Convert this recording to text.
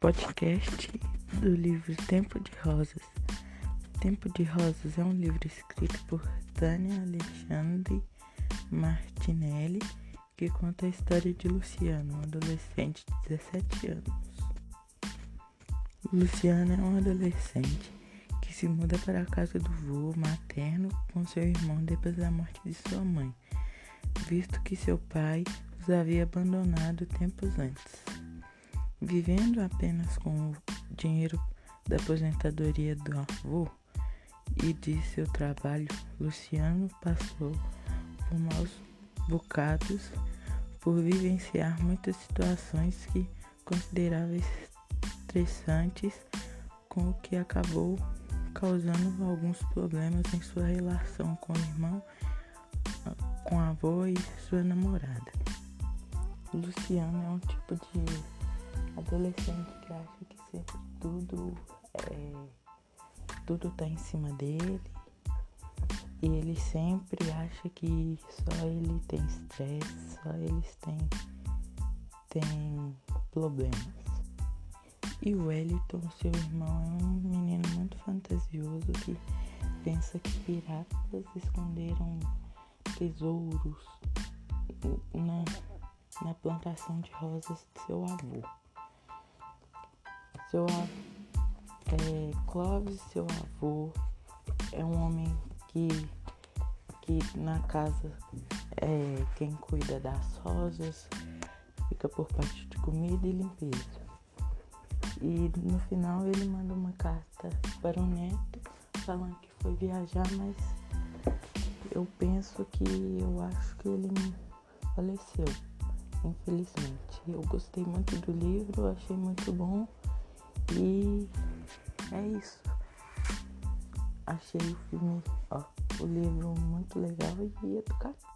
podcast do livro Tempo de Rosas. Tempo de Rosas é um livro escrito por Tânia Alexandre Martinelli que conta a história de Luciano, um adolescente de 17 anos. Luciano é um adolescente que se muda para a casa do vô materno com seu irmão depois da morte de sua mãe, visto que seu pai os havia abandonado tempos antes. Vivendo apenas com o dinheiro da aposentadoria do avô e de seu trabalho, Luciano passou por maus bocados por vivenciar muitas situações que considerava estressantes, com o que acabou causando alguns problemas em sua relação com o irmão, com a avó e sua namorada. Luciano é um tipo de adolescente que acha que sempre tudo é, tudo tá em cima dele e ele sempre acha que só ele tem estresse, só eles têm, têm problemas. E o Wellington, seu irmão, é um menino muito fantasioso que pensa que piratas esconderam tesouros na, na plantação de rosas de seu avô. Seu é, Clóvis, seu avô, é um homem que, que na casa é quem cuida das rosas, fica por parte de comida e limpeza. E no final ele manda uma carta para o neto falando que foi viajar, mas eu penso que eu acho que ele faleceu, infelizmente. Eu gostei muito do livro, achei muito bom. E é isso. Achei o filme, ó, o livro muito legal e educativo.